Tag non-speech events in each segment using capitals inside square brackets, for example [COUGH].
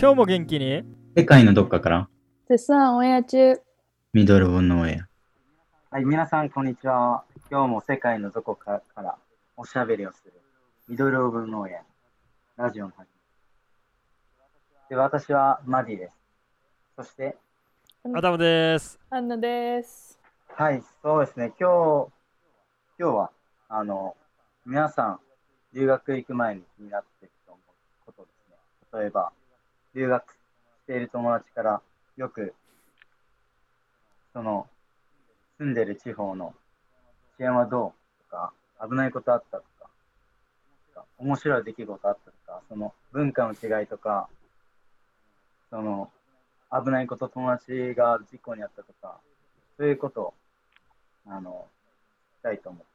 今日も元気に？世界のどっかから絶賛オンエア中。ミドルボンの親。はい、皆さん、こんにちは。今日も世界のどこかからおしゃべりをするミドルオブノーエアラジオの始めで私はマディです。そして、アダムです。アンナです。はい、そうですね、今日、今日は、あの、皆さん、留学行く前に気になっていると思うことですね。例えば、留学している友達からよく、その、住んでる地方の治安はどうとか、危ないことあったとか、面白い出来事あったとか、その文化の違いとか、その、危ないこと、友達が事故にあったとか、そういうことを、あの、聞きたいと思って。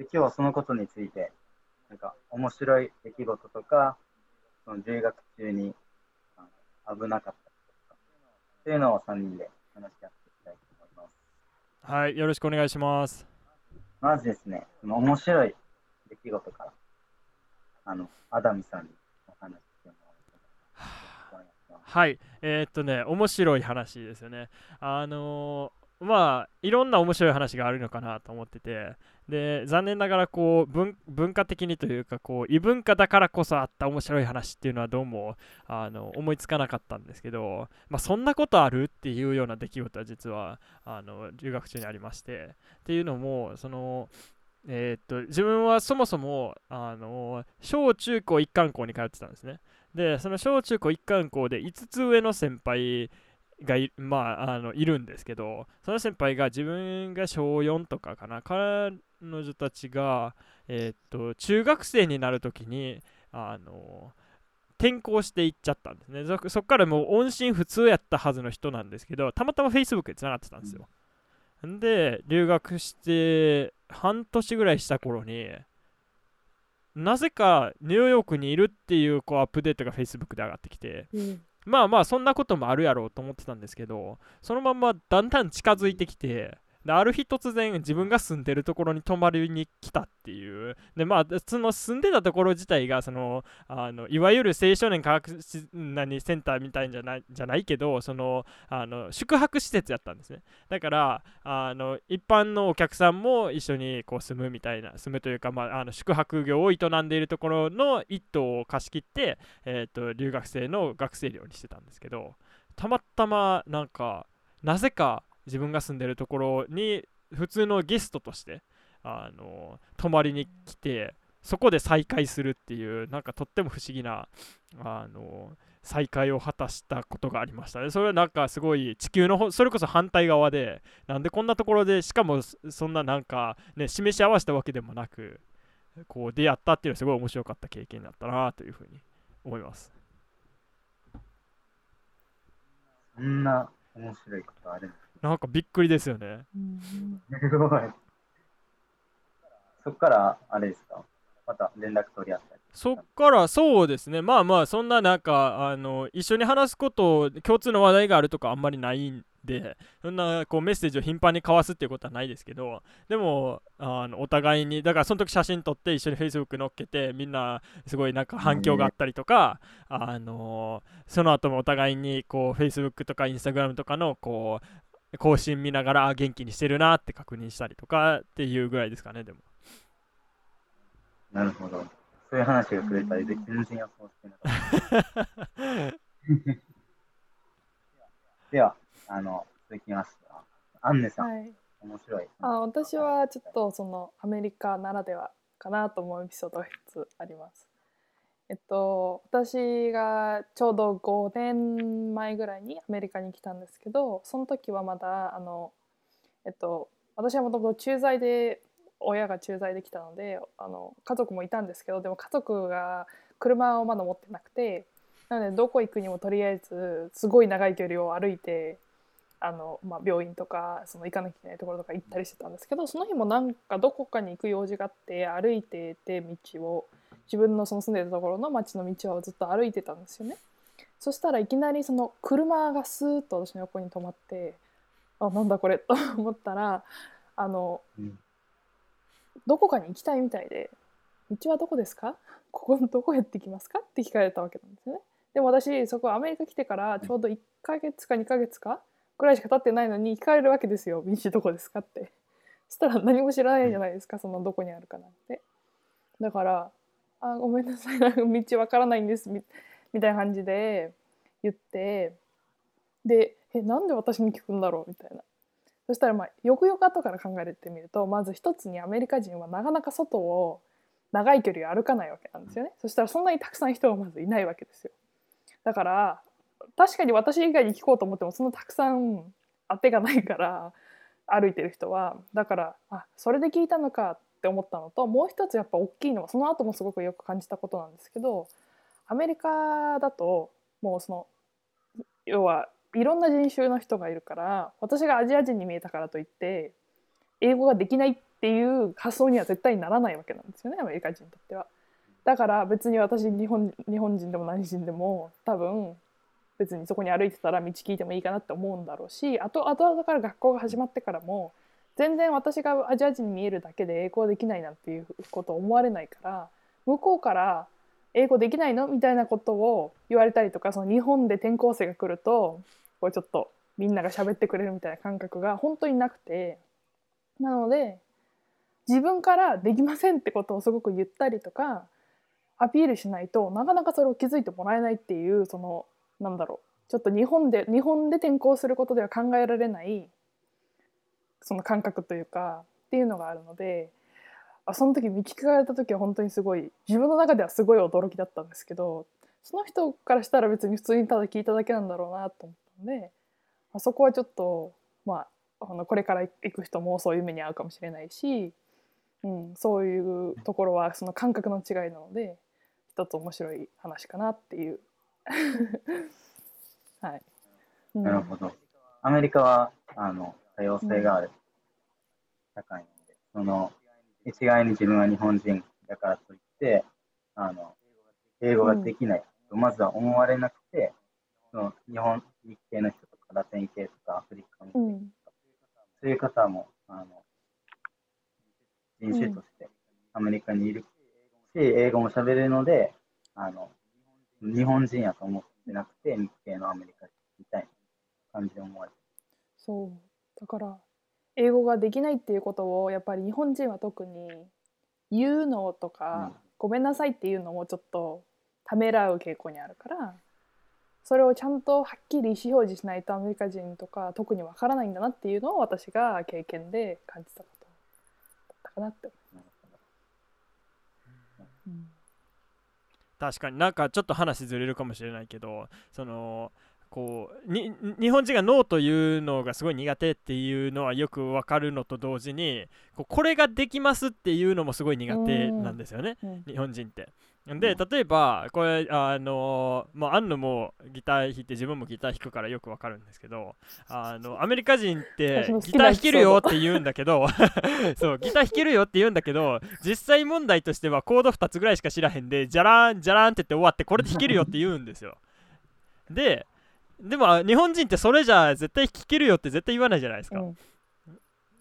で、今日はそのことについて、なんか、面白い出来事とか、その留学中に危なかったこととか、そういうのを3人で話し合っていきたいと思います。はい、よろしくお願いします。まずですね、その面白い出来事から、あの、アダミさんにお話ししてもらいます [SIGHS] はい、えーっとね、面白い話ですよね。あのーまあ、いろんな面白い話があるのかなと思ってて、で、残念ながらこう文、化的にというか、こう、異文化だからこそあった面白い話っていうのはどうも、あの、思いつかなかったんですけど、まあ、そんなことあるっていうような出来事は実は、あの、留学中にありまして、っていうのも、その、えーっと、自分はそもそも、あの、小中高一貫校に通ってたんですね。で、その小中高一貫校で5つ上の先輩がい,、まあ、あのいるんですけど、その先輩が自分が小4とかかな、彼女たちが、えーっと中学生になるときに、あの転校していっちゃったんですね。そそっからもう音信不通やったはずの人なんですけど、たまたま Facebook でつながってたんですよ。で、留学して半年ぐらいした頃に、なぜかニューヨークにいるっていうこうアップデートが Facebook で上がってきて、うん。まあまあそんなこともあるやろうと思ってたんですけどそのままだんだん近づいてきてである日突然自分が住んでるところに泊まりに来たっていう。でまあその住んでたところ自体がそのあのいわゆる青少年科学何センターみたいじゃないじゃないけどそのあの宿泊施設やったんですね。だからあの一般のお客さんも一緒にこう住むみたいな住むというか、まあ、あの宿泊業を営んでいるところの一棟を貸し切ってえー、と留学生の学生寮にしてたんですけどたまたまなんかなぜか自分が住んでるところに普通のゲストとしてあの泊まりに来てそこで再会するっていうなんかとっても不思議なあの再会を果たしたことがありましたね。それはなんかすごい地球のそれこそ反対側でなんでこんなところでしかもそんななんかね示し合わせたわけでもなくこう出会ったっていうのはすごい面白かった経験だったなというふうに思います。そんな面白いことあるんですなんかびっくりですよね。うんすごい。そっから、あれですか？また連絡取り合ったり。そっからそうですね、まあまあ、そんななんか、あの一緒に話すこと、共通の話題があるとかあんまりないんで、そんなこうメッセージを頻繁に交わすっていうことはないですけど、でも、あのお互いに、だからその時写真撮って一緒に Facebook 載っけて、みんなすごいなんか反響があったりとか、あのその後もお互いにこう Facebook とか Instagram とかのこう更新見ながらあ元気にしてるなって確認したりとかっていうぐらいですかね、でも。なるほど。そういう話がくれたりで、全然予想してなかった。[LAUGHS] では、あの、続きましては、アンネさん、はい。面白い。あ、私はちょっとそのアメリカならではかなと思うエピソードが一つあります。えっと、私がちょうど5年前ぐらいにアメリカに来たんですけどその時はまだあの、えっと、私はもともと駐在で親が駐在できたのであの家族もいたんですけどでも家族が車をまだ持ってなくてなのでどこ行くにもとりあえずすごい長い距離を歩いてあの、まあ、病院とかその行かなきゃいけないところとか行ったりしてたんですけどその日もなんかどこかに行く用事があって歩いてて道を自分のその住んでるところの町の道をずっと歩いてたんですよね。そしたらいきなりその車がスーッと私の横に止まってあなんだこれと思ったらあのうんどこかに行きたいみたいで「道はどこですか？ここのどこへってきますか?」って聞かれたわけなんですよね。でも私そこアメリカ来てからちょうど1ヶ月か2ヶ月かぐらいしか経ってないのに聞かれるわけですよ「道どこですか?」って。そしたら何も知らないじゃないですかそのどこにあるかなんて。だから「あごめんなさいなんか道わからないんです」みみたいな感じで言ってで「えなんで私に聞くんだろう?」みたいな。そしたらまあよくよく後から考えてみるとまず一つにアメリカ人はなかなか外を長い距離を歩かないわけなんですよね。そしたらそんなにたくさん人がまずいないわけですよ。だから確かに私以外に聞こうと思ってもそんなたくさん当てがないから歩いてる人はだからあそれで聞いたのかって思ったのともう一つやっぱ大きいのはその後もすごくよく感じたことなんですけどアメリカだともうその要はいろんな人種の人がいるから私がアジア人に見えたからといって英語ができないっていう発想には絶対にならないわけなんですよねアメリカ人にとっては。だから別に私日本日本人でも何人でも多分別にそこに歩いてたら道聞いてもいいかなって思うんだろうしあと後々から学校が始まってからも全然私がアジア人に見えるだけで英語できないなんていうことを思われないから向こうから英語できないの？みたいなことを言われたりとかその日本で転校生が来るとこうちょっとみんなが喋ってくれるみたいな感覚が本当になくてなので自分からできませんってことをすごく言ったりとかアピールしないとなかなかそれを気づいてもらえないっていうそのなんだろうちょっと日本で日本で転校することでは考えられないその感覚というかっていうのがあるのであその時見聞かれた時は本当にすごい自分の中ではすごい驚きだったんですけどその人からしたら別に普通にただ聞いただけなんだろうなと思ったのであそこはちょっとまああのこれから行く人もそういう目に遭うかもしれないし、うん、そういうところはその感覚の違いなので一つ面白い話かなっていう。[LAUGHS] はい、うん。なるほど。アメリカはあの多様性がある社会なので、その一概に自分は日本人だからといって、あの英語ができないとまずは思われなくて、その日本日系の人とかラテン系とかアフリカの人とか、うん。そういう方もあの人種としてアメリカにいるし、英語も喋れるので、あの日本人やと思ってなくて、日系のアメリカ人みたいな感じで思われて。そう。だから英語ができないっていうことをやっぱり日本人は特に言うのとか、うん。ごめんなさいっていうのもちょっとためらう傾向にあるからそれをちゃんとはっきり意思表示しないとアメリカ人とか特にわからないんだなっていうのを私が経験で感じたことだったかなって思います。うん確かに。なんかちょっと話ずれるかもしれないけどそのこうに日本人がノーというのがすごい苦手っていうのはよくわかるのと同時にこうこれができますっていうのもすごい苦手なんですよね。うん日本人って。で例えばこれあのまあアンヌもギター弾いて自分もギター弾くからよくわかるんですけどあのアメリカ人って [LAUGHS] ギター弾けるよって言うんだけどそうギター弾けるよって言うんだけど実際問題としてはコード2つぐらいしか知らへんでじゃらんじゃらんって言って終わってこれで弾けるよって言うんですよ。ででもあ日本人ってそれじゃ絶対弾けるよって絶対言わないじゃないですか、うん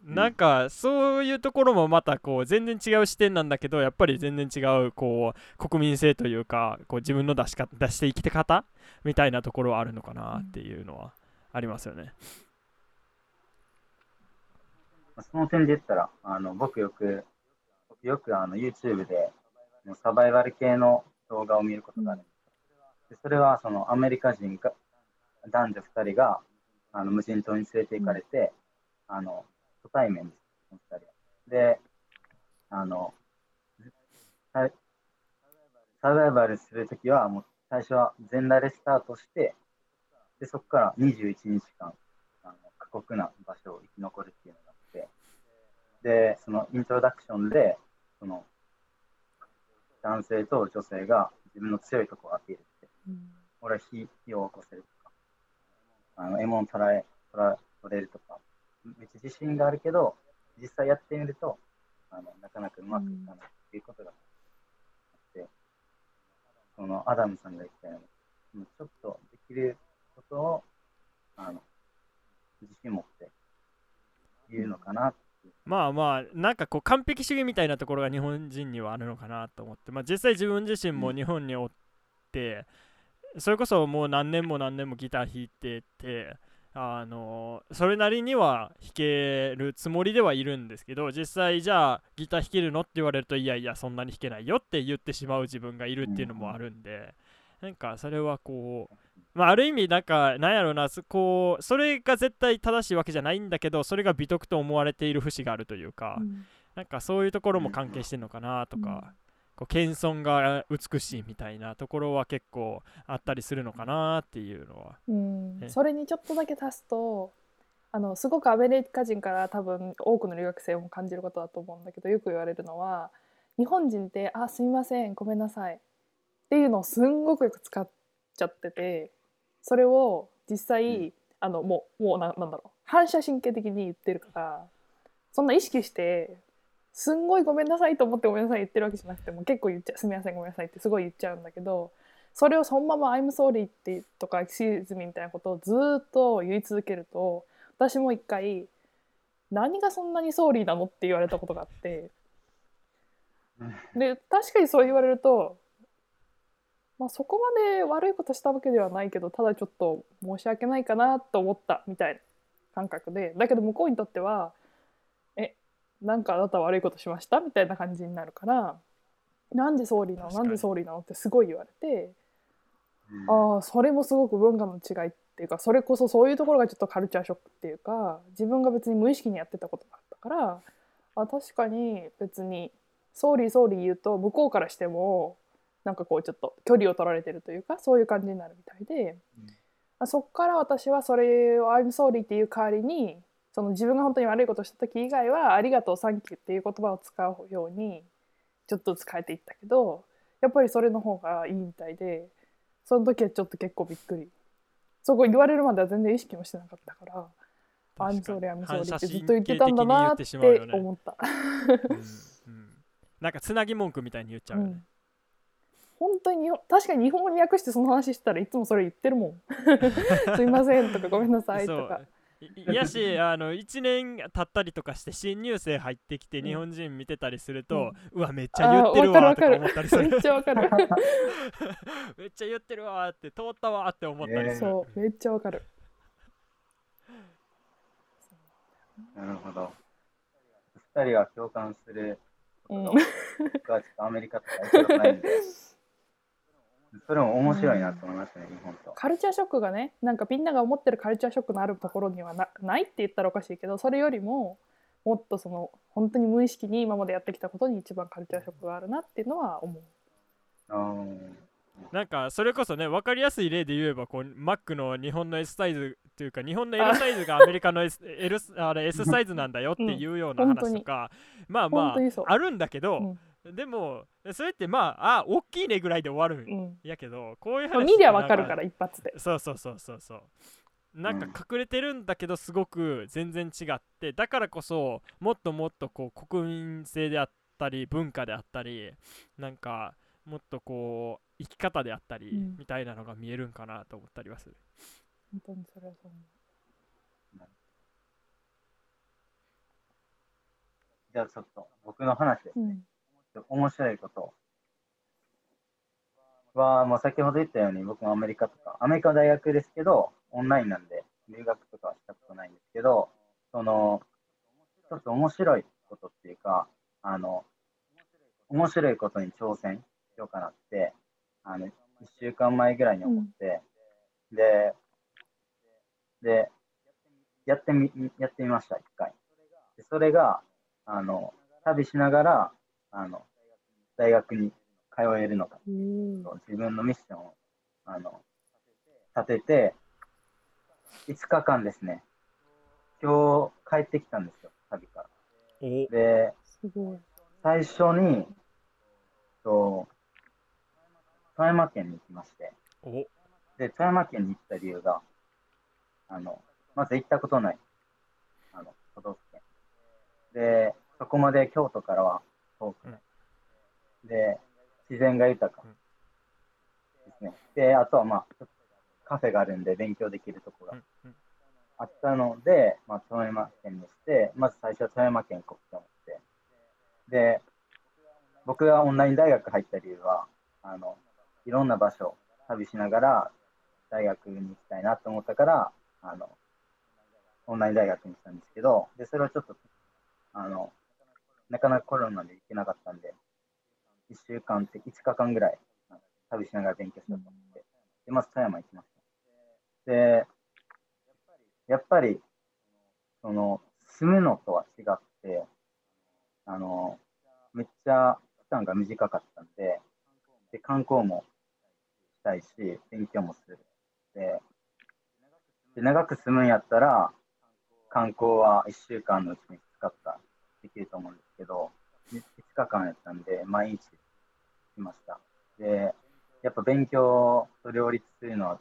なんかそういうところもまたこう全然違う視点なんだけどやっぱり全然違うこう国民性というかこう自分の出しか出して生きて方みたいなところはあるのかなっていうのはありますよね。まあその点で言ったら、あの僕よく、僕よくあの YouTube でサバイバル系の動画を見ることがあるんです。でそれはそのアメリカ人が男女2人があの無人島に連れて行かれて、あの初対面です、その2人は。で、あの、ササバイバルするときは、もう最初は全裸でスタートして、で、そこから21日間、あの過酷な場所を生き残るっていうのがあって、で、そのイントロダクションで、その男性と女性が自分の強いところをアピールして、うん俺は火火を起こせるとか、あの獲物捕らえ捕ら取れるとか、めっちゃ自信があるけど、実際やってみると、あのなかなかうまくいかないっていうことがあって、そのアダムさんが言ったように、ちょっとできることをあの自信持って言うのかなっまあまあなんかこう完璧主義みたいなところが日本人にはあるのかなと思って、まあ、実際自分自身も日本におって、それこそもう何年も何年もギター弾いててあのそれなりには弾けるつもりではいるんですけど実際じゃあギター弾けるのって言われるといやいやそんなに弾けないよって言ってしまう自分がいるっていうのもあるんで、なんかそれはこうまあ、ある意味なんかなんやろうなそこうそれが絶対正しいわけじゃないんだけどそれが美徳と思われている節があるというか、うん。なんかそういうところも関係してるのかなとか、こう謙遜が美しいみたいなところは結構あったりするのかなっていうのは。うん。ねそれにちょっとだけ足すとあのすごくアメリカ人から多分多くの留学生も感じることだと思うんだけどよく言われるのは日本人って「あすみませんごめんなさい」っていうのをすんごくよく使っちゃっててそれを実際、うん。あのもうもうななんだろう反射神経的に言ってるからそんな意識してすんごいごめんなさいと思ってごめんなさい言ってるわけじゃなくても結構言っちゃすみませんごめんなさいってすごい言っちゃうんだけどそれをそのまま「I'm sorry」ってとか「excuse me」みたいなことをずっと言い続けると私も一回「何がそんなにソーリーなの?」って言われたことがあってで確かにそう言われると、まあ、そこまで悪いことしたわけではないけどただちょっと申し訳ないかなと思ったみたいな感覚でだけど向こうにとっては「なんかあなた悪いことしました?」みたいな感じになるから「なんで sorry なのなんで sorry なの?」ってすごい言われて。うんああそれもすごく文化の違いっていうかそれこそそういうところがちょっとカルチャーショックっていうか自分が別に無意識にやってたことがあったからあ確かに別に「ソーリーソーリー」言うと向こうからしてもなんかこうちょっと距離を取られてるというかそういう感じになるみたいで、あそっから私はそれを「I'm sorry」っていう代わりにその自分が本当に悪いことをした時以外は「ありがとうサンキュー」っていう言葉を使うようにちょっとずつ変えていったけどやっぱりそれの方がいいみたいでその時はちょっと結構びっくり。そこ言われるまでは全然意識もしてなかったから「I'm 確 sorry かに。I'm 反 sorry」射ってずっと言ってたんだなって思った。うんうん。なんかつなぎ文句みたいに言っちゃうよね、うん。本当に確かに日本語に訳してその話してたらいつもそれ言ってるもん。[LAUGHS] すいませんとかごめんなさいとかいいやしあの1年経ったりとかして新入生入ってきてうん。日本人見てたりすると、うわめっちゃ言ってるわとか思ったりする。めっちゃわかる。めっちゃ言ってるわ [LAUGHS] [LAUGHS] って通ったわって思ったりする、そうめっちゃわかる。[LAUGHS] なるほど。二人は共感するうん。僕はちょっとアメリカとかないんで、それも面白いなと思いましたね、日本と。カルチャーショックがねなんかみんなが思ってるカルチャーショックのあるところにはなないって言ったらおかしいけどそれよりももっとその本当に無意識に今までやってきたことに一番カルチャーショックがあるなっていうのは思う。うんなんかそれこそね分かりやすい例で言えばこう Mac の日本の S サイズというか日本の L サイズがアメリカの S, [LAUGHS] L あれ S サイズなんだよっていうような話とか、まあま本当にそう。ああるんだけど、うんでもそれってまああ大きいねぐらいで終わるんうん。やけどこういうまあ話見りゃわかるから一発で。そうそうそうそうそう。なんか隠れてるんだけどすごく全然違ってだからこそもっともっとこう国民性であったり文化であったりなんかもっとこう生き方であったりうん。みたいなのが見えるんかなと思ったりはする、本当にそれはそう。思じゃあちょっと僕の話ですう。うん面白いことは、もう先ほど言ったように、僕もアメリカとか、アメリカの大学ですけど、オンラインなんで、留学とかはしたことないんですけど、その、一つ面白いことっていうか、あの、面白いことに挑戦しようかなって、あの、1週間前ぐらいに思って、で、で、やってみ、やってみました、一回。でそれが、あの、旅しながら、あの、大学に通えるのか、うん自分のミッションを、あの、立てて、5日間ですね、今日帰ってきたんですよ、旅から。おで。最初に、と富山県に行きまして、おで、富山県に行った理由が、あの、まず行ったことない、あの、都道府県。で、そこまで京都からは遠くない。で、自然が豊かうんですね。で、あとはまあ、カフェがあるんで勉強できるところがあったので、まあ、富山県にして、まず最初は富山県行こうと思って。で、僕がオンライン大学入った理由は、あの、いろんな場所、旅しながら大学に行きたいなと思ったから、あの、オンライン大学にしたんですけど、で、それをちょっと、あの、なかなかコロナで行けなかったんで、1週間って5日間ぐらい旅しながら勉強しようと思って、で、まず富山行きました。で、やっぱり、その、住むのとは違って、あの、めっちゃ期間が短かったんで、で、観光もしたいし、勉強もする。で、で長く住むんやったら、観光は1週間のうちに使った、できると思うんですけど、5日間やったんで、毎日来ました。で、やっぱ勉強と両立するのは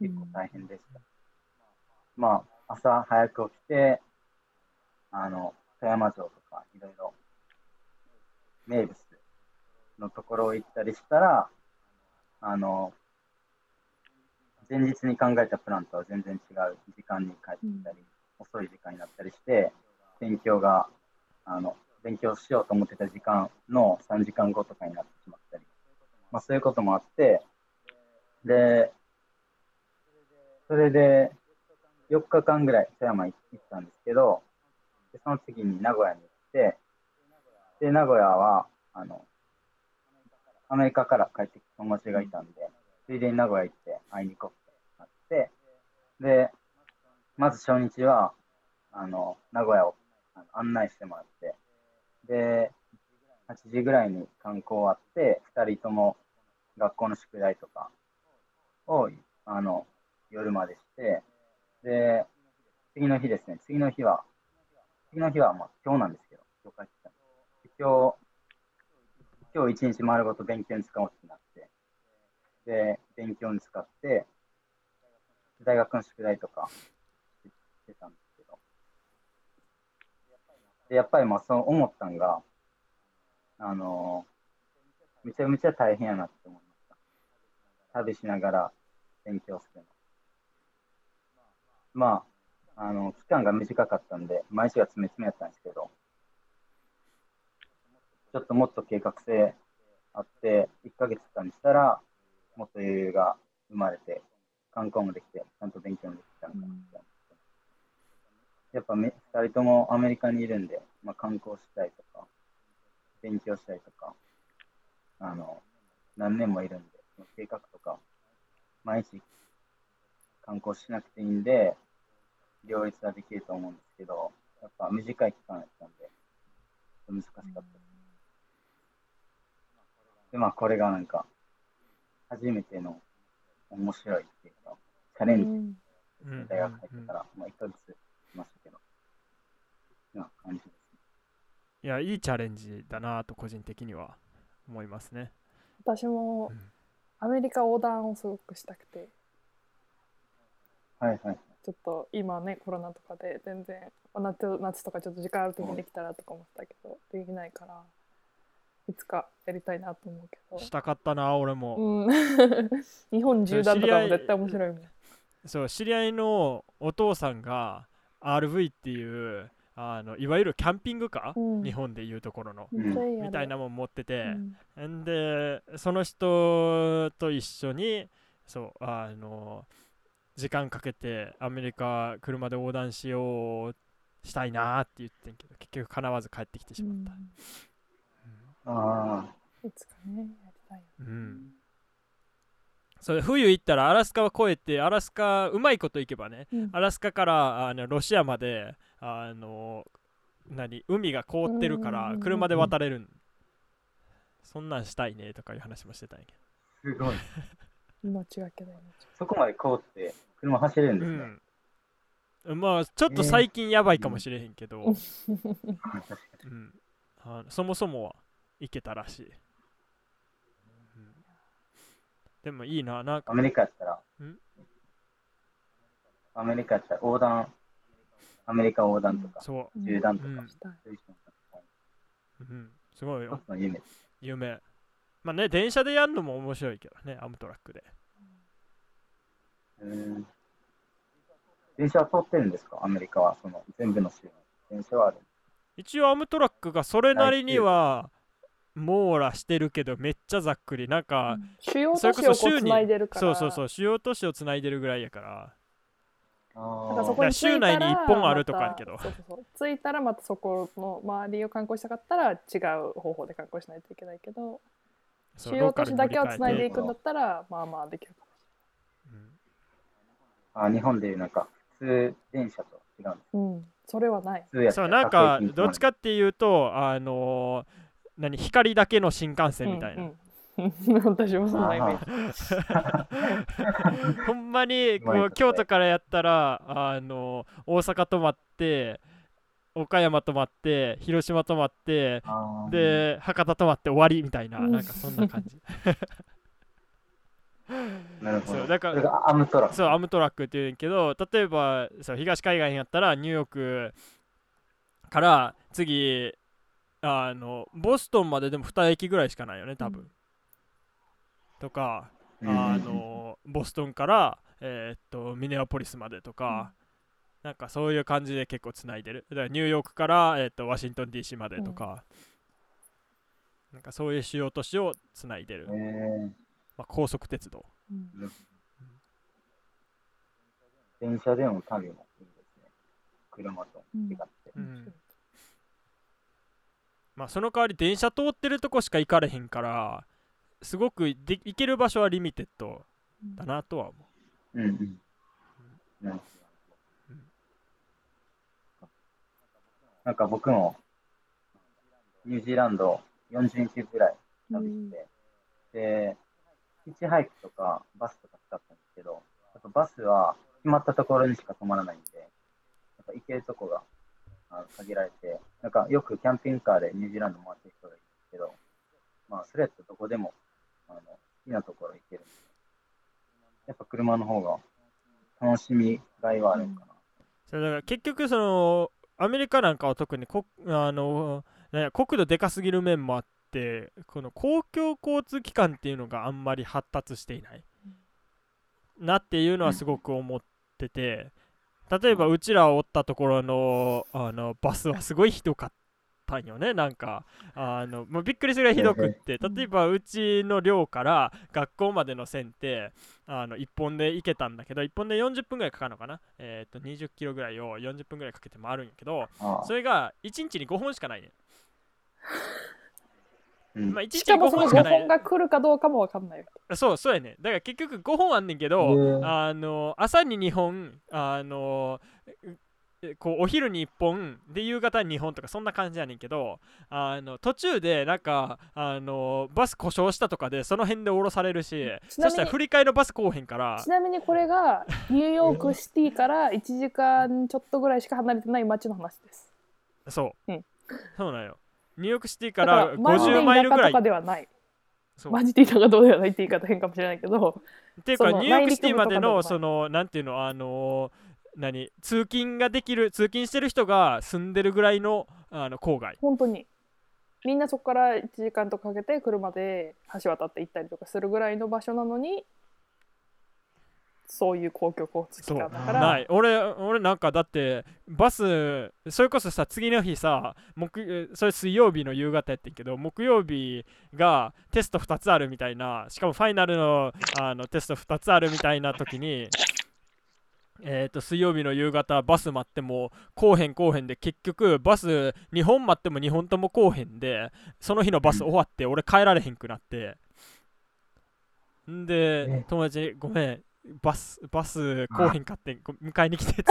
結構大変でした。まあ、朝早く起きて、あの、富山城とかいろいろ名物のところを行ったりしたら、あの、前日に考えたプランとは全然違う時間に帰ってきたり、遅い時間になったりして、勉強が、あの、勉強しようと思ってた時間の3時間後とかになってしまったり、まあそういうこともあって、で、それで4日間ぐらい富山行ったんですけど、でその次に名古屋に行って、で、名古屋は、あの、アメリカから帰ってきた友達がいたんで、ついでに名古屋行って会いに行こうってなって、で、まず初日は、あの、名古屋をあの案内してもらって、で、8時ぐらいに観光終わって、2人とも学校の宿題とかを、あの、夜までして、で、次の日ですね、次の日は、次の日は、まあ、今日なんですけど、今日帰ってきた今日、今日一日丸ごと勉強に使おうってなって、で、勉強に使って、大学の宿題とかしてたんです、で、やっぱりまあそう思ったんが、あのめちゃめちゃ大変やなって思いました。旅しながら勉強するの。まあ、あの、期間が短かったんで、毎日が詰め詰めやったんですけど、ちょっともっと計画性あって、1ヶ月間にしたら、もっと余裕が生まれて、観光もできて、ちゃんと勉強もできたのかなって思って。やっぱめ2人ともアメリカにいるんで、まあ、観光したいとか、勉強したいとか、あの、何年もいるんで、その計画とか、毎日観光しなくていいんで、両立はできると思うんですけど、やっぱ短い期間やったんで、難しかった。です。で、まあ、これがなんか、初めての面白いっていうか、チャレンジ、大学入ってから、まあ、1ヶ月しましたけど、な感じですね。いや、いいチャレンジだなと個人的には思いますね。私もうんアメリカ横断をすごくしたくてはいはい。ちょっと今ねコロナとかで全然夏夏とかちょっと時間ある時にできたらとか思ってたけどできないからいつかやりたいなと思うけどしたかったな、俺も。うん [LAUGHS] 日本縦断とかも絶対面白いもんそう、知り合いのお父さんが RV っていう、あのいわゆるキャンピングカー、うん。日本でいうところの、めっちゃいいやみたいなもん持ってて、うん。んでその人と一緒にそうあの時間かけてアメリカ車で横断しようしたいなって言ってんけど結局かなわず帰ってきてしまった、あうん。いつかねやりたいうんそれ冬行ったらアラスカは越えてアラスカうまいこと行けばねうん。アラスカからあのロシアまであの何海が凍ってるからうん。うんうんうん車で渡れるん。そんなんしたいねとかいう話もしてたんやけすごい。[LAUGHS] 命がけだよそこまで凍って車走れるんど、ですね。うん、まあちょっと最近やばいかもしれへんけど、うん。確かにうんそもそもは行けたらしい、うんでもいいななんか。アメリカやったら。ん、アメリカやったら横断、アメリカ横断とか、そ縦断とか、うん。うんう、うん、すごい。一よ夢。夢。まあね電車でやるのも面白いけどねアムトラックで。うん。電車は通ってるんですか？アメリカは、その全部の州の。電車はある。一応アムトラックがそれなりには網羅してるけどめっちゃざっくり。なんか、主要都市をつないでるから。そうそうそう主要都市をつないでるぐらいやから。だからそこに着いたら州内に一本あるとかあるけど。またそうそうそう着いたらまたそこの周りを観光したかったら違う方法で観光しないといけないけど主要都市だけをつないでいくんだったらまあまあできるかうん。あ日本でいうなんか、普通電車と違うんです。もうん。それはない。そうなんかどっちかっていうとあのー何光だけの新幹線みたいな、うんうん。[LAUGHS] 私もそんなイメージ。[LAUGHS] ほんまにこう京都からやったらあの大阪泊まって岡山泊まって広島泊まってで博多泊まって終わりみたいなうん。なんかそんな感じ。[LAUGHS] なるほど。そうだからアムトラック。そうアムトラックっていうんやけど例えばそう東海岸やったらニューヨークから次あのボストンまででも2駅ぐらいしかないよね多分、うん。とかうん。あのボストンから、えーっとミネアポリスまでとか、なんかそういう感じで結構つないでる。だからニューヨークから、えーっとワシントン DC までとか、なんかそういう主要都市をつないでる、えー。まあ、高速鉄道。うん。電車での旅もいいですね。車と違って。うんまあその代わり電車通ってるとこしか行かれへんからすごくで行ける場所はリミテッドだなとは思う。んうん。なるほどうん。なんか僕もニュージーランド40日ぐらい旅して、で、ヒッチハイクとかバスとか使ったんですけど、やっぱバスは決まったところにしか止まらないんで、やっぱ行けるとこが限られて、なんかよくキャンピングカーでニュージーランド回ってる人がいるんですけど、まあそれやったらどこでもあの好きなところ行けるんで、やっぱ車の方が楽しみがいはあるんかな。それだから結局そのアメリカなんかは特にこあのなんや国土でかすぎる面もあってこの公共交通機関っていうのがあんまり発達していないなっていうのはすごく思ってて例えばうちらおったところのあのバスはすごいひどかったんよね。なんかあのもうびっくりするぐらいひどくって。例えばうちの寮から学校までの線ってあの1本で行けたんだけど1本で40分ぐらいかかるのかな。えっ、と20キロぐらいを40分ぐらいかけて回るんやけどそれが1日に5本しかないねうん。まあ1日に5しかもその5本しかない。本が来るかどうかもわかんない。そうそうやね。だから結局5本あんねんけど、あの朝に2本あのえこうお昼に1本で夕方に2本とかそんな感じやねんけどあの途中でなんかあのバス故障したとかでその辺で降ろされるしちなみにそしたら振り替えのバス来おへんから。ちなみにこれがニューヨークシティから [LAUGHS] 1時間ちょっとぐらいしか離れてない街の話です。そう、うん。そうなんよニューヨークシティかららマジで50マイルぐらい。田舎とかではない。マジで田舎どうではないって言い方変かもしれないけど。っていうかニューヨークシティまでのそのなんていうのあの何通勤ができる通勤してる人が住んでるぐらいのあの郊外。本当に。みんなそこから1時間とかかけて車で橋渡って行ったりとかするぐらいの場所なのにそういう公共交通機関だから。ない。俺俺なんかだってバスそれこそさ次の日さ木えそれ水曜日の夕方やってんけど木曜日がテスト2つあるみたいなしかもファイナルのあのテスト2つあるみたいな時にえー、と水曜日の夕方バス待ってもこうへんこうへんで結局バス2本待っても2本ともこうへんでその日のバス終わって俺帰られへんくなって。んでえ友達にごめんバスバスこうへんかって迎えに来てっつって。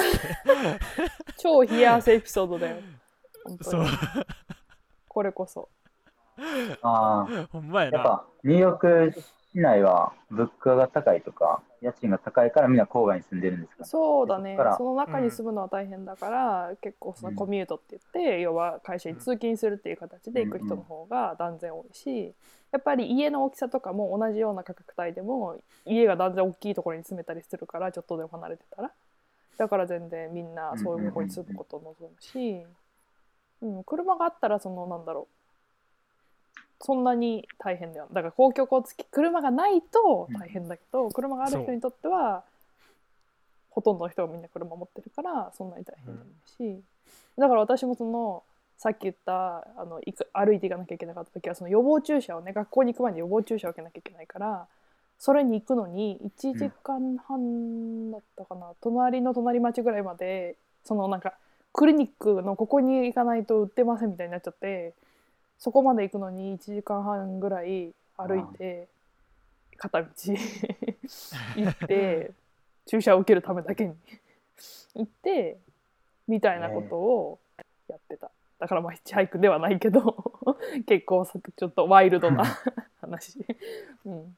超冷や汗エピソードだよ。本当そう。にこれこそ。[LAUGHS] ああ、ほんまやな。やっぱニューヨーク市内は物価が高いとか、家賃が高いからみんな郊外に住んでるんですか？そうだね。その中に住むのは大変だから、結構そのコミュートって言って、要は会社に通勤するっていう形で行く人の方が断然多いし、やっぱり家の大きさとかも同じような価格帯でも家が断然大きいところに住めたりするからちょっとでも離れてたら。だから全然みんなそういうところに住むことを望むし、うん、車があったらそのなんだろうそんなに大変だよ。だから公共交通機車がないと大変だけど、車がある人にとってはほとんどの人がみんな車持ってるからそんなに大変じゃないし、だから私もそのさっき言ったあの行く歩いていかなきゃいけなかった時はその予防注射をね学校に行く前に予防注射を受けなきゃいけないからそれに行くのに1時間半だったかな、隣の隣町ぐらいまでそのなんかクリニックのここに行かないと売ってませんみたいになっちゃってそこまで行くのに1時間半ぐらい歩いて片道 [LAUGHS] 行って注射を受けるためだけに [LAUGHS] 行ってみたいなことをやってた。だからまあヒッチハイクではないけど [LAUGHS] 結構ちょっとワイルドな話、うん、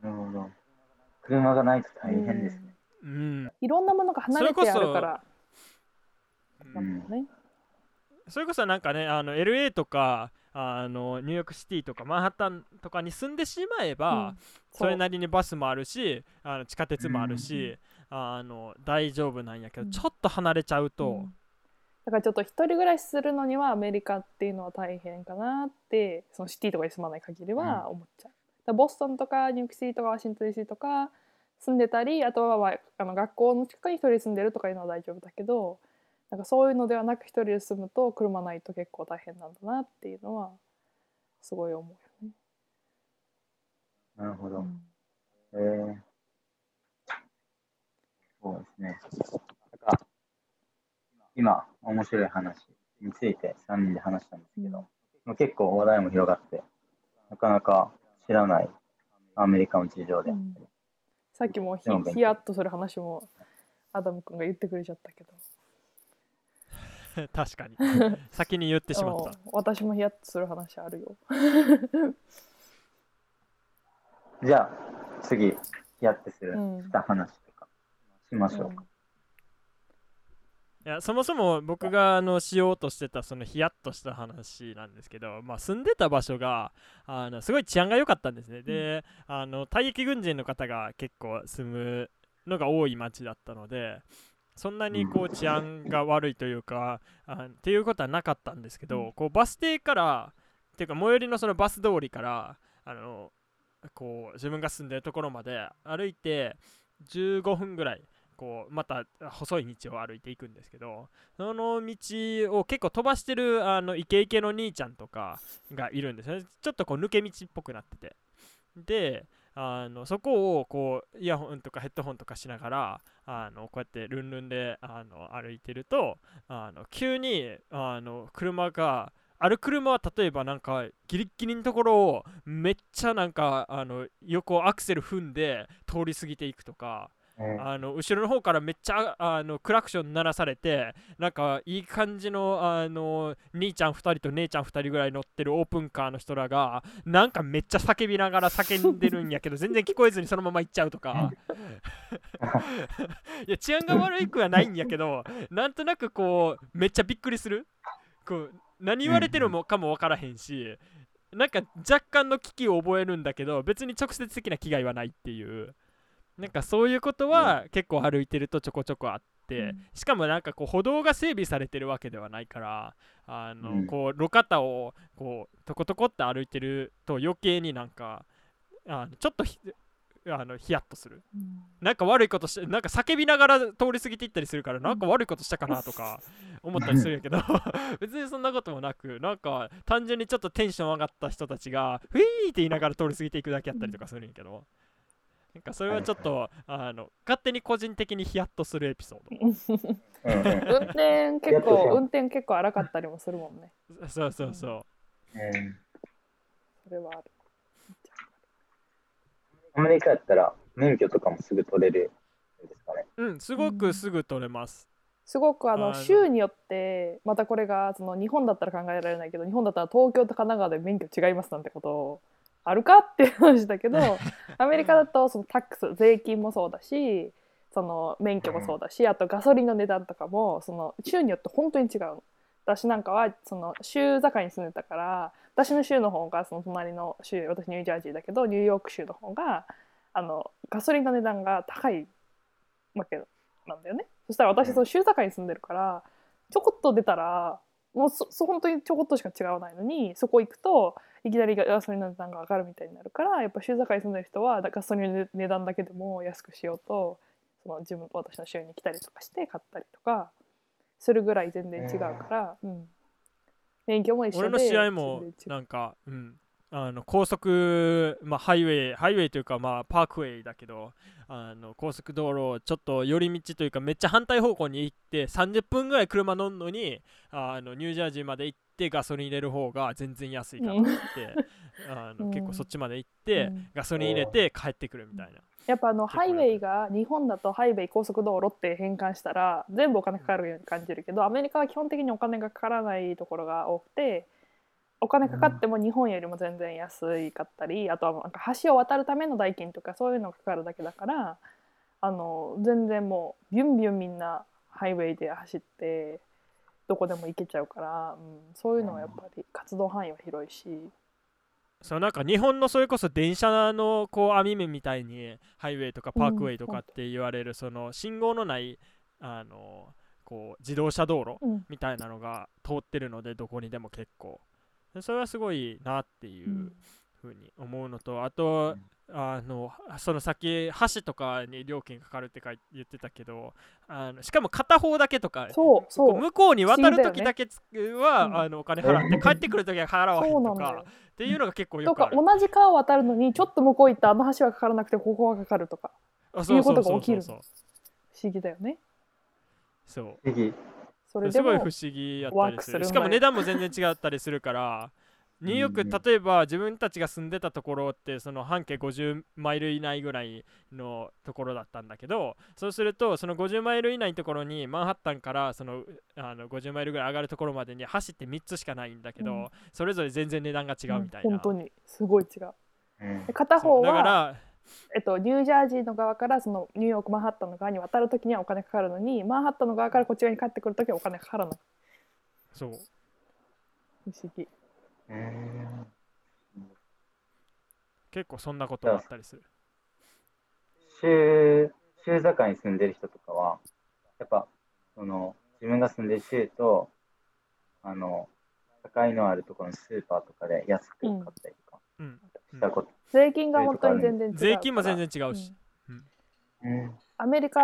なるほど。車がないと大変ですね。うんいろんなものが離れてあるからうんなんだよね。それこそなんかねあの LA とかあのニューヨークシティとかマンハッタンとかに住んでしまえば、うん。それなりにバスもあるしあの地下鉄もあるし、あの大丈夫なんやけど、うん。ちょっと離れちゃうと、うん。だからちょっと一人暮らしするのにはアメリカっていうのは大変かなってそのシティとかに住まない限りは思っちゃう。ボストンとかニューヨークシティとかワシントン DC とか住んでたりあとは、まあ、あの学校の近くに一人で住んでるとかいうのは大丈夫だけどなんかそういうのではなく一人で住むと車ないと結構大変なんだなっていうのはすごい思うよね。なるほど。うんえー、そうですね。なんか、今、面白い話について3人で話したんですけど、まあ結構話題も広がって、なかなか知らないアメリカの事情であったり、さっきもヒヤッとする話もアダム君が言ってくれちゃったけど [LAUGHS] 確かに。[LAUGHS] 先に言ってしまった。う。ん私もヒヤッとする話あるよ。[LAUGHS] じゃあ、次、やってする、うん。した話とかしましょうか。いやそもそも僕があのしようとしてたそのヒヤッとした話なんですけど、まあ、住んでた場所があのすごい治安が良かったんですね、であの退役軍人の方が結構住むのが多い町だったのでそんなにこう治安が悪いというかあっていうことはなかったんですけど、うん。こうバス停からっていうか最寄りのそのバス通りからあのこう自分が住んでるところまで歩いて15分ぐらいこうまた細い道を歩いていくんですけどその道を結構飛ばしてるあのイケイケの兄ちゃんとかがいるんですよね。ちょっとこう抜け道っぽくなってて。であのそこをこうイヤホンとかヘッドホンとかしながらあのこうやってルンルンであの歩いてるとあの急にあの車がある車は例えばなんかギリギリのところをめっちゃなんかあの横アクセル踏んで通り過ぎていくとかあの後ろの方からめっちゃあのクラクション鳴らされてなんかいい感じのあの兄ちゃん2人と姉ちゃん2人ぐらい乗ってるオープンカーの人らがなんかめっちゃ叫びながら叫んでるんやけど全然聞こえずにそのまま行っちゃうとか。[LAUGHS] いや治安が悪いくはないんやけどなんとなくこうめっちゃびっくりする？こう何言われてるのかも分からへんしなんか若干の危機を覚えるんだけど別に直接的な危害はないっていうなんかそういうことは結構歩いてるとちょこちょこあって、うん。しかもなんかこう歩道が整備されてるわけではないからあの、うん。こう路肩をこうトコトコって歩いてると余計になんかあのちょっとひあのヒヤッとする。うん。なんか悪いことしてなんか叫びながら通り過ぎていったりするからなんか悪いことしたかなとか [LAUGHS] 思ったりするんやけど [LAUGHS] 別にそんなこともなくなんか単純にちょっとテンション上がった人たちがフィーって言いながら通り過ぎていくだけやったりとかするんやけどなんかそれはちょっとあの勝手に個人的にヒヤッとするエピソーうんうん運転結構運転結構荒かったりもするもんね。ドそうそうそえーそれはある。アメリカやったら免許とかもすぐ取れるんですかね。ううんすごくすぐ取れます。すごくあのあの。州によってまたこれがその日本だったら考えられないけど日本だったら東京と神奈川で免許違いますなんてことあるかっていう話だけど [LAUGHS] アメリカだとそのタックス税金もそうだしその免許もそうだしあとガソリンの値段とかもその州によって本当に違うの。私なんかはその州境に住んでたから私の州の方がその隣の州私ニュージャージーだけどニューヨーク州の方があのガソリンの値段が高いわけなんだよね。そしたら私その州境に住んでるからちょこっと出たらもうそそ本当にちょこっとしか違わないのにそこ行くといきなりガソリンの値段が上がるみたいになるからやっぱ州境に住んでる人はガソリンの値段だけでも安くしようとその自分私の週に来たりとかして買ったりとかするぐらい全然違うから、うん、勉強も一緒で俺の試合もなんか、うん、あの高速、まあ、ハイウェイハイウェイというか、まあ、パークウェイだけどあの高速道路をちょっと寄り道というかめっちゃ反対方向に行って30分ぐらい車乗るのにあのニュージャージーまで行ってガソリン入れる方が全然安いからってあのうん。結構そっちまで行って、うん。ガソリン入れて帰ってくるみたいな。やっぱあのハイウェイが日本だとハイウェイ高速道路って変換したら全部お金かかるように感じるけどアメリカは基本的にお金がかからないところが多くてお金かかっても日本よりも全然安いかったりあとはなんか橋を渡るための代金とかそういうのがかかるだけだからあの全然もうビュンビュンみんなハイウェイで走ってどこでも行けちゃうから、うん、そういうのはやっぱり活動範囲は広いし。そうなんか日本のそれこそ電車のこう網目みたいにハイウェイとかパークウェイとかって言われるその信号のないあのこう自動車道路うん。みたいなのが通ってるのでどこにでも結構。でそれはすごいなっていううん。ふうに思うのとあとあのその先橋とかに料金かかるってか言ってたけどあのしかも片方だけとかそうそう。向こうに渡るときだけつは、うん。あのお金払って帰ってくるときは払わへんとかっていうのが結構よとかくある。同じ川を渡るのにちょっと向こう行ったあの橋はかからなくてここはかかるとか。あそうそういうことが起きる不思議だよね。そう。不思議。それですもごい不思議やったりする。しかも値段も全然違ったりするからニューヨーうんク例えば自分たちが住んでたところってその半径50マイル以内ぐらいのところだったんだけどそうするとその50マイル以内のところにマンハッタンからそのあの50マイルぐらい上がるところまでに走って3つしかないんだけど、うん。それぞれ全然値段が違うみたいな、本当にすごい違う。うん。で片方は、だからえっと、ニュージャージーの側からそのニューヨークマンハッタンの側に渡るときにはお金かかるのにマンハッタンの側からこっち側に帰ってくるときはお金かからない。そう。不思議。うん結構そんなことがあったりする。州、州境に住んでる人とかは、やっぱ、その、自分が住んでる州と、あの、境のあるところのスーパーとかで安く買ったりしたこと。税金が本当に全然違う税金も全然違うし、うん。アメリカ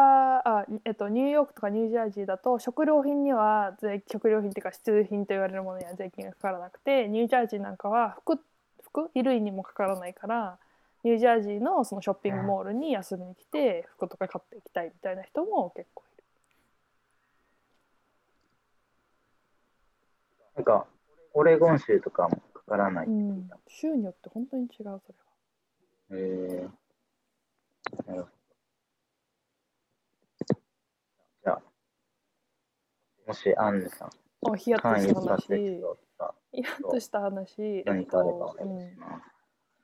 あ、えっと、ニューヨークとかニュージャージーだと食料品には税食料品っていうか必需品と言われるものには税金がかからなくてニュージャージーなんかは服服衣類にもかからないからニュージャージーのそのショッピングモールに遊びに来て服とか買っていきたいみたいな人も結構いる。なんか、オレゴン州とかもかからない。うん、州によって本当に違うそれは。えー、なるほど。じゃあ、もしアンヌさん、あヒヤッとした2つエピ話ヒヤッとした話何かあればお願いします。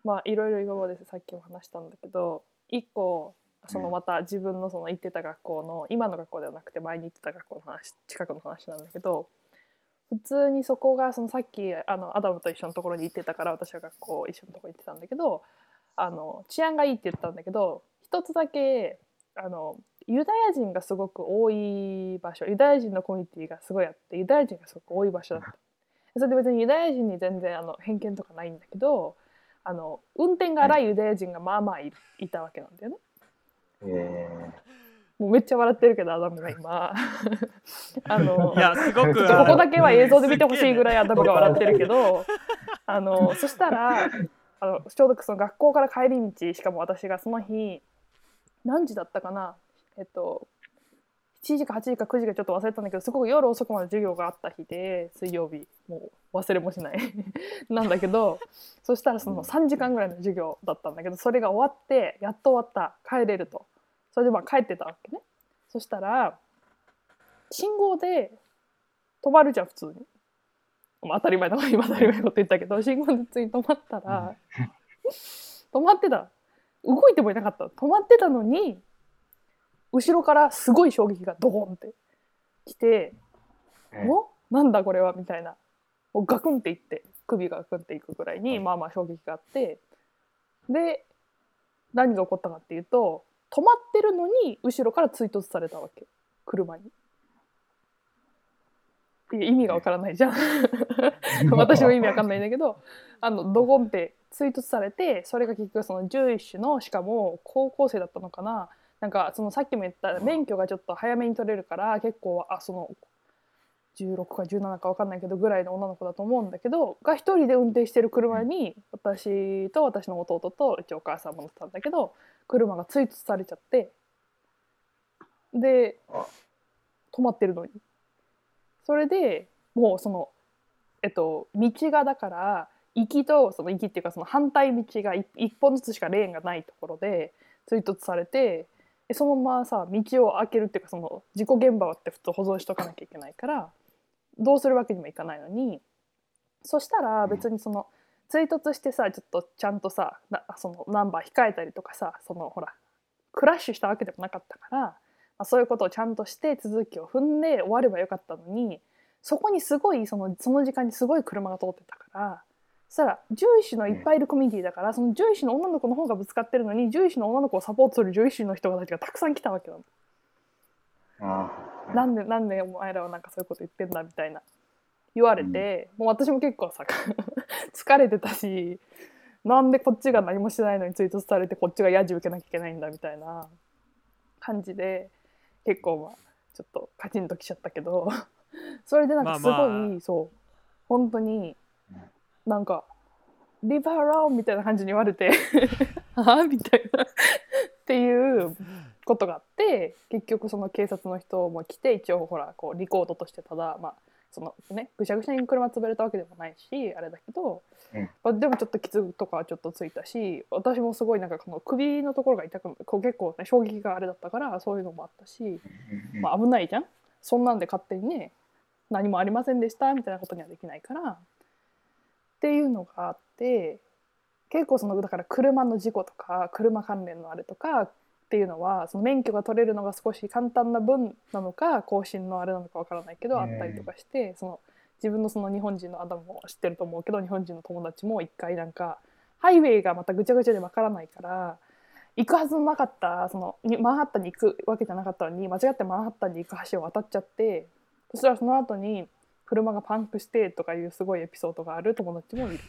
まあいろいろ今までさっきも話したんだけど一個そのうんまた自分のその行ってた学校の今の学校ではなくて前に行ってた学校の話近くの話なんだけど普通にそこがそのさっきあのアダムと一緒のところに行ってたから私は学校一緒のところに行ってたんだけどあの治安がいいって言ったんだけど一つだけあのユダヤ人がすごく多い場所ユダヤ人のコミュニティがすごいあってユダヤ人がすごく多い場所だった。それで別にユダヤ人に全然あの偏見とかないんだけどあの運転が荒いユダヤ人がまあまあいいたわけなんだよね。えもうめっちゃ笑ってるけどアダムが [LAUGHS] 今。[LAUGHS] あのいやすごくちょっとここだけは映像で見てほしいぐらいアダムが笑ってるけど [LAUGHS] あのそしたらあのちょうどその学校から帰り道しかも私がその日何時だったかなえっと7時か8時か9時かちょっと忘れたんだけどすごく夜遅くまで授業があった日で水曜日。もう忘れもしない。なんだけどそしたらその3時間ぐらいの授業だったんだけどそれが終わってやっと終わった。帰れるとそれでまあ帰ってたわけね。そしたら信号で止まるじゃん普通に。まあ、当たり前だ今当たり前のこと言ったけど信号で普通に止まったら、止まってた動いてもいなかった止まってたのに後ろからすごい衝撃がドーンって来てー、お？なんだこれは？みたいな。もうガクンっていって首がガクンっていくぐらいにまあまあ衝撃があって。で何が起こったかっていうと止まってるのに後ろから追突されたわけ。車に。意味がわからないじゃん。[LAUGHS] 私も意味わかんないんだけどあのドゴンって追突されてそれが結局その獣医師のしかも高校生だったのかな。なんかそのさっきも言った免許がちょっと早めに取れるから結構あその16か17か分かんないけどぐらいの女の子だと思うんだけどが一人で運転してる車に私と私の弟とうちお母さんも乗ってたんだけど車が追突されちゃってであ。止まってるのに。それでもうそのえっと道がだから行きとその行きっていうかその反対道が一一本ずつしかレーンがないところで追突されてでそのままさ道を開けるっていうかその事故現場って普通保存しとかなきゃいけないからどうするわけにもいかないのにそしたら別にその追突してさちょっとちゃんとさなそのナンバー控えたりとかさそのほらクラッシュしたわけでもなかったから、まあ、そういうことをちゃんとして続きを踏んで終わればよかったのにそこにすごいそのその時間にすごい車が通ってたからそしたら獣医師のいっぱいいるコミュニティだからその獣医師の女の子の方がぶつかってるのに獣医師の女の子をサポートする獣医師の人たちがたくさん来たわけなの。あなんでなんでお前らはなんかそういうこと言ってんだみたいな言われて、もう私も結構さ [LAUGHS] 疲れてたしなんでこっちが何もしてないのに追突されてこっちがヤジ受けなきゃいけないんだみたいな感じで結構まあちょっとカチンときちゃったけど [LAUGHS] それでなんかすごい、まあまそう本当になんか「リバーローン」みたいな感じに言われて「は [LAUGHS] あ?」みたいなっていうことがあって結局その警察の人も来て一応ほらこうリコードとしてただまあそのねぐしゃぐしゃに車潰れたわけでもないしあれだけど、うん。まあ、でもちょっと傷とかはちょっとついたし私もすごいなんかこの首のところが痛くこう結構ね衝撃があれだったからそういうのもあったし、うん。まあ、危ないじゃん。そんなんで勝手にね何もありませんでしたみたいなことにはできないからっていうのがあって結構そのだから車の事故とか車関連のあれとかっていうのはその免許が取れるのが少し簡単な分なのか更新のあれなのかわからないけどうんあったりとかしてその自分のその日本人のアダムも知ってると思うけど日本人の友達も一回なんかハイウェイがまたぐちゃぐちゃでわからないから行くはずのなかったそのにマンハッタンに行くわけじゃなかったのに間違ってマンハッタンに行く橋を渡っちゃってそしたらその後に車がパンクしてとかいうすごいエピソードがある友達もいる。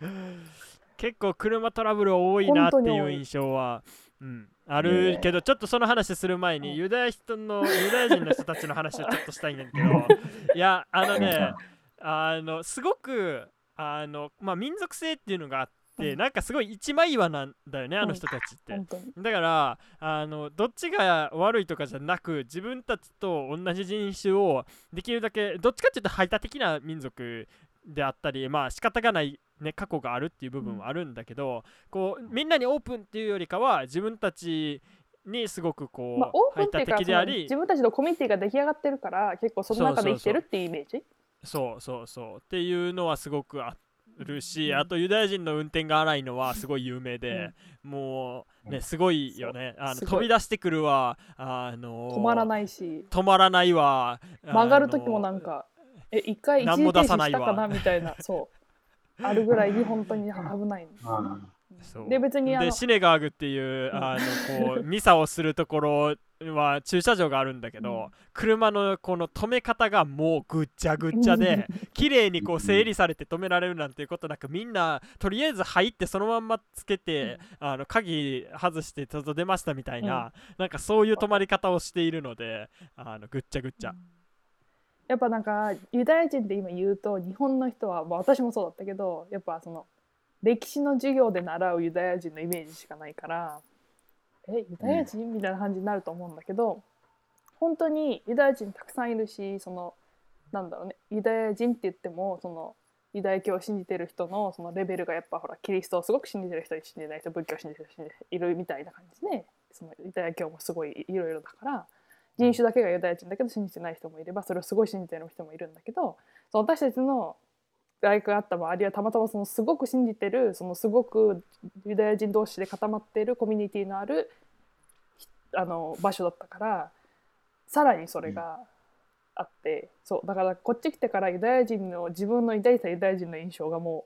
[LAUGHS] 結構車トラブル多いなっていう印象は、うん、あるけど、ちょっとその話する前に、うん。ユダヤ人の [LAUGHS] ユダヤ人の人たちの話をちょっとしたいんだけど。[LAUGHS] いやあのねあのすごくあの、まあ、民族性っていうのがあって、うん。なんかすごい一枚岩なんだよね、あの人たちって。だからあのどっちが悪いとかじゃなく自分たちと同じ人種をできるだけどっちかっていうと排他的な民族であったりまあ仕方がない、ね、過去があるっていう部分はあるんだけど、こうみんなにオープンっていうよりかは自分たちにすごくこう、まあ、オープンっていうか自分たちのコミュニティが出来上がってるから結構その中で生きてるっていうイメージ？そうそうそう。っていうのはすごくあるし、うん。あとユダヤ人の運転が荒いのはすごい有名で、もうねすごいよね。あのすごい。飛び出してくるわ。あの止まらないし。止まらないわ。曲がる時もあのなんかえ一回一時停止出さないわしたかな。みたいなそうあるぐらいに本当に危ないのそう。で別にあのでシネガーグっていううん。あのこうミサをするところは駐車場があるんだけど、うん。車のこの止め方がもうぐっちゃぐっちゃで [LAUGHS] 綺麗にこう整理されて止められるなんていうことなくみんなとりあえず入ってそのまんまつけて、あの鍵外してちょっと出ましたみたいな、なんかそういう止まり方をしているのであのぐっちゃぐっちゃ、やっぱなんかユダヤ人って今言うと日本の人は、まあ、私もそうだったけどやっぱその歴史の授業で習うユダヤ人のイメージしかないからえユダヤ人？みたいな感じになると思うんだけど本当にユダヤ人たくさんいるしそのなんだろうねユダヤ人って言ってもそのユダヤ教を信じてる人のそのレベルがやっぱほらキリストをすごく信じてる人信じない人仏教を信じてる人信じているみたいな感じでそのユダヤ教もすごいいろいろだから人種だけがユダヤ人だけど信じてない人もいればそれをすごい信じてる人もいるんだけどその私たちの大学があった周りはたまたまそのすごく信じてるそのすごくユダヤ人同士で固まっているコミュニティのあるひあの場所だったからさらにそれがあって、そうだからこっち来てからユダヤ人の自分の抱いたユダヤ人の印象がも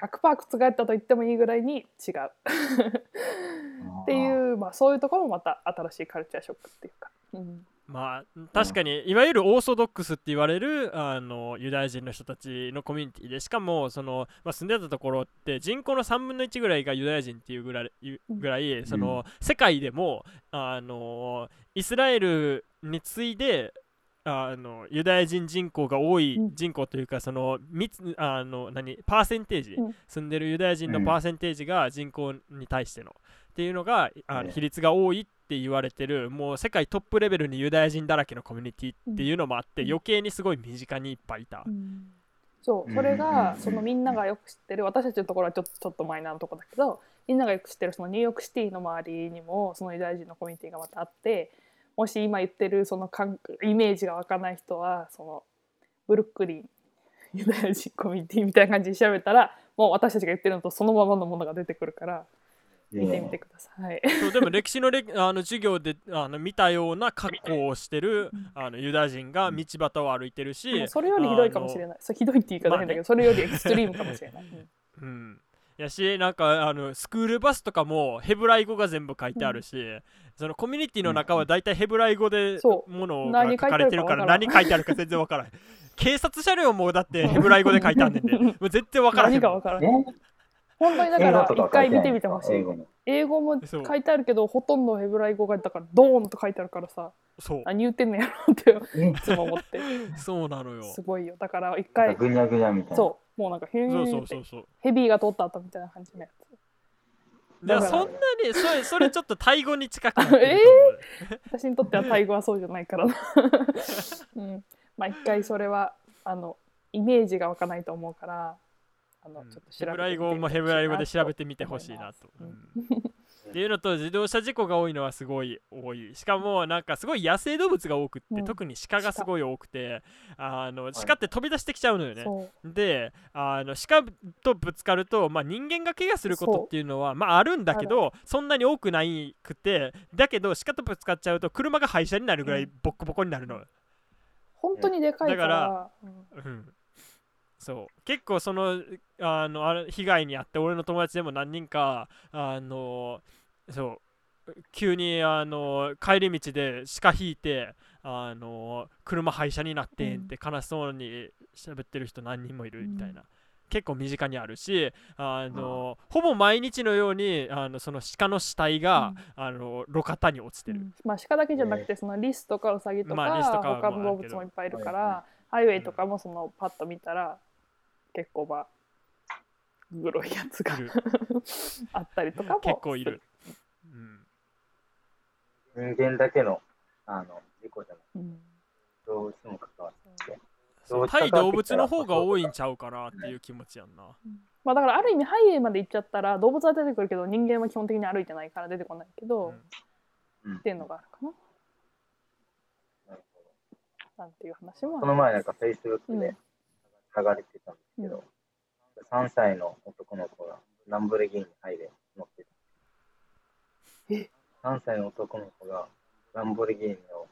う100%覆ったと言ってもいいぐらいに違う。[LAUGHS] っていう、まあ、そういうところもまた新しいカルチャーショックっていうか、うん、まあ確かにいわゆるオーソドックスって言われるあのユダヤ人の人たちのコミュニティでしかもその、まあ、住んでたところって人口の3分の1ぐらいがユダヤ人っていうぐらいゆぐらいその世界でもあのイスラエルに次いであのユダヤ人人口が多いうん。人口というかその密あの何パーセンテージ、うん。住んでるユダヤ人のパーセンテージが人口に対してのっていうのがあええ。の比率が多いって言われてるもう世界トップレベルにユダヤ人だらけのコミュニティっていうのもあって、うん。余計にすごい身近にいっぱいいた、そううん。それがうん。そのみんながよく知ってる私たちのところはちょっとちょっとマイナーなところだけどみんながよく知ってるそのニューヨークシティの周りにもそのユダヤ人のコミュニティがまたあってもし今言ってるその感イメージが湧かない人はそのブルックリンユダヤ人コミュニティみたいな感じで調べたらもう私たちが言ってるのとそのままのものが出てくるから見てみてください。そうでも歴史のれあの授業で [LAUGHS] あの見たような格好をしてるうん。あのユダヤ人が道端を歩いてるし、それよりひどいかもしれない。そうひどいって言い方変だけど、それよりエクストリームかもしれない。[LAUGHS] うん。うん、やしなんかあのスクールバスとかもヘブライ語が全部書いてあるし、そのコミュニティの中はだいたいヘブライ語でそう。ものが書かかれてるから何書いてあるか全然わからない警察車両もだってヘブライ語で書いてあんねんで、[LAUGHS] もう絶対わからへん何かわからえない。本当にだから一回見てみてほしい英。語に。英語も書いてあるけど、ほとんどヘブライ語がだからドーンと書いてあるからさ、そう何言ってんのやろってえいつも思って。[LAUGHS] そうなのよすごいよ。だから一回か、ぐにゃぐにゃみたいな。そう、もうなんかヘビーが通った後みたいな感じのやつ。でだからそんなにそれそれちょっとタイ語に近くなってると思う [LAUGHS] [LAUGHS] 私にとってはタイ語はそうじゃないからな。うん。まあ一回それは、あの、イメージが湧かないと思うから、あの、うん。ちょっと調べてヘブライ語もヘブライ語で調べてみてほしいなと。[LAUGHS] っていうのと自動車事故が多いのはすごい多い。しかもなんかすごい野生動物が多くって、うん。特に鹿がすごい多くてあのい鹿って飛び出してきちゃうのよね。であの鹿とぶつかると、まあ、人間が怪我することっていうのはまあ、あるんだけどそんなに多くないくてだけど鹿とぶつかっちゃうと車が廃車になるぐらいボッコボコになるの、本当にでかいから、だうん。うん、そう。結構そのあのあれ被害に遭って俺の友達でも何人かあのそう急にあの帰り道で鹿引いてあの車廃車になってんって悲しそうに喋ってる人何人もいるみたいな、結構身近にあるしあの、ほぼ毎日のようにあのその鹿の死体が、あの路肩に落ちてる、うん。まあ鹿だけじゃなくてそのリスとかウサギとか,、まあリスとかも他の動物もいっぱいいるからハイウェイとかもそのパッと見たら結構まあグロいやつがいる。[LAUGHS] あったりとかも結構いる、うん。人間だけの、あの、事故じゃなくて、うん。動物も関わって。そう。対動物の方が多いんちゃうかなっていう気持ちやんな。まあだからある意味ハイウェイまで行っちゃったら動物は出てくるけど人間は基本的に歩いてないから出てこないけど、うん。うん。っていうのがあるかな。なるほなんていう話もどあこの前なんか Facebook うん。で流れてたんですけど、3歳の男の子がランボルギーニハイウェイ乗ってた。え ?3 歳の男の子がランボルギーニを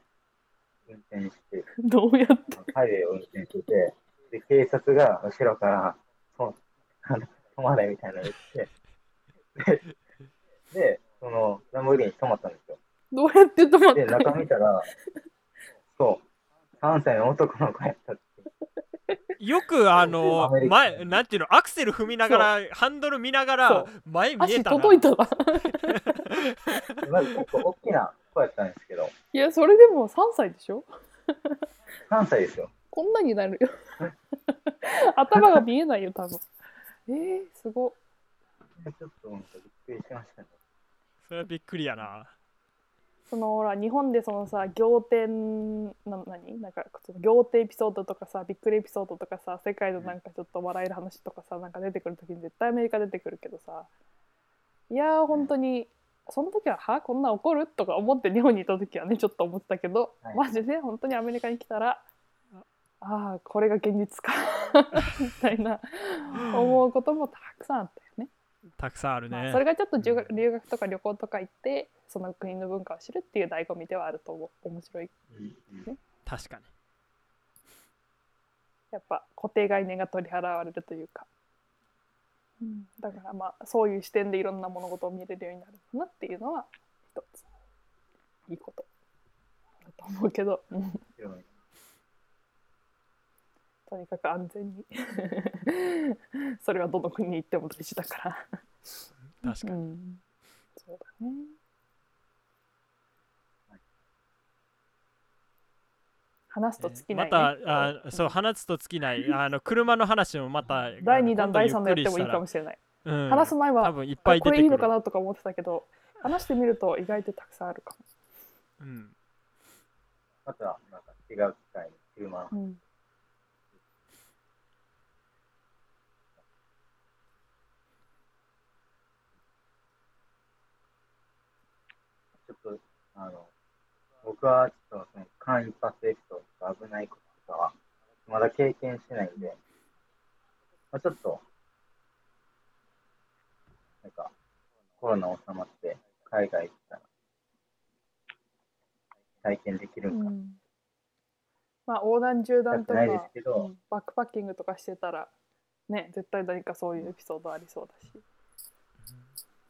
運転して、[LAUGHS] どうやって？ハイウェイを運転してて、で、警察が後ろから、そうあの止まれみたいなの言って、で、でそのランボルギーニ止まったんですよ。どうやって止まっで、た中見たら、そう、3歳の男の子やったって。よくあの前なんていうのアクセル踏みながらハンドル見ながら前見えたな。届いたなまず結構大きな子やったんですけど、いやそれでも3歳でしょ？3歳ですよ。こんなになるよ。頭が見えないよ多分。えー、すごちょっとびっくりしましたね。それはびっくりやなそのほら日本でそのさ仰天な何？なんかその仰天エピソードとかさびっくりエピソードとかさ世界のなんかちょっと笑える話とかさなんか出てくる時に絶対アメリカ出てくるけどさいやー本当にその時ははこんなん起こる？とか思って日本にいた時はねちょっと思ってたけど、はい。マジで？本当にアメリカに来たらああこれが現実か [LAUGHS] みたいな思うこともたくさんあったよね。たくさんあるね。まあ、それがちょっと留学とか旅行とか行ってその国の文化を知るっていう醍醐味ではあると思う面白い。確かに。やっぱ固定概念が取り払われるというか、うん、だからまあそういう視点でいろんな物事を見れるようになるかなっていうのは一ついいことだと思うけど、とにかく安全に。[LAUGHS] それはどの国に行っても大事だから。確かに、うん、そうだね話すと尽きない、まねたあそう話すと尽きない。あの車の話もまた第2弾第3弾やってもいいかもししれない、うん、話す前は多分いっぱいこれいいのかなとか思ってたけど話してみると意外とたくさんあるかうん、また、なんか違う機会に車うん、ちょっと、あの、僕はちょっとその間一髪エピソードとか危ないこととかは、まだ経験してないんで、まあ、ちょっと、なんか、コロナ収まって海外行ったら、体験できるんか、うんまあ横断縦断とかバックパッキングとかしてたらね絶対何かそういうエピソードありそうだし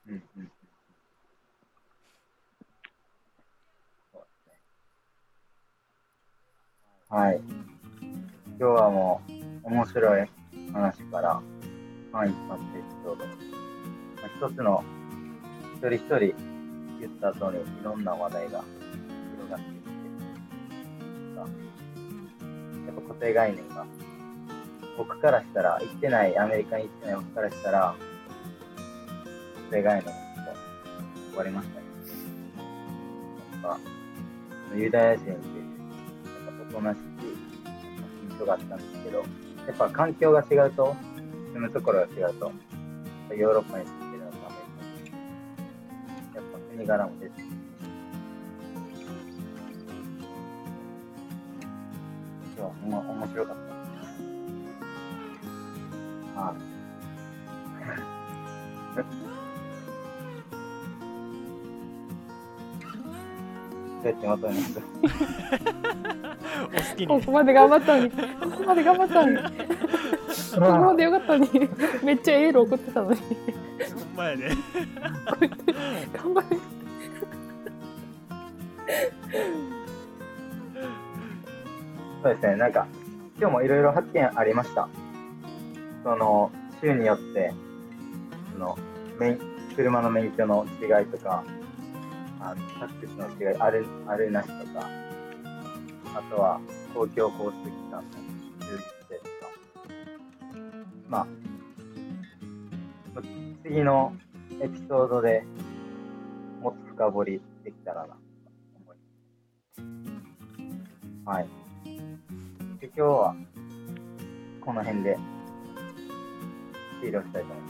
うんうん。そうですね。はい。今日はもう面白い話から、間一髪エピソード。まあ、一つの一人一人言った後にいろんな話題が広がっていって、やっぱ固定概念が、僕からしたら、行ってない、アメリカに行ってない僕からしたら、固定概念が終わりましたね。なんか、ユダヤ人って、なんかおとなしい印象があったんですけど、やっぱ環境が違うと、住むところが違うと、ヨーロッパに住んでるのとアメリカに。やっぱ国柄も出てきて、今日は面白かったです。はい。どうやってまとめますお好きに。ここまで頑張ったのに。ここまで頑張ったのに。ここまでよかったのに。めっちゃエール送ってたのに。ほんまやね。頑張れそうですね、なんか、今日もいろいろ発見ありました。その、州によって、その、免車の免許の違いとか、あタクシーの違い、ある、あるなしとか、あとは、公共交通機関の充実性とか、まあ、次のエピソードでもっと深掘りできたらなと思います。はい。で今日はこの辺で終了したいと思いま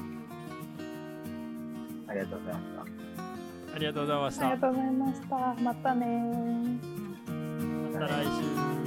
す。ありがとうございました。ありがとうございました。ありがとうございました。またねまた来週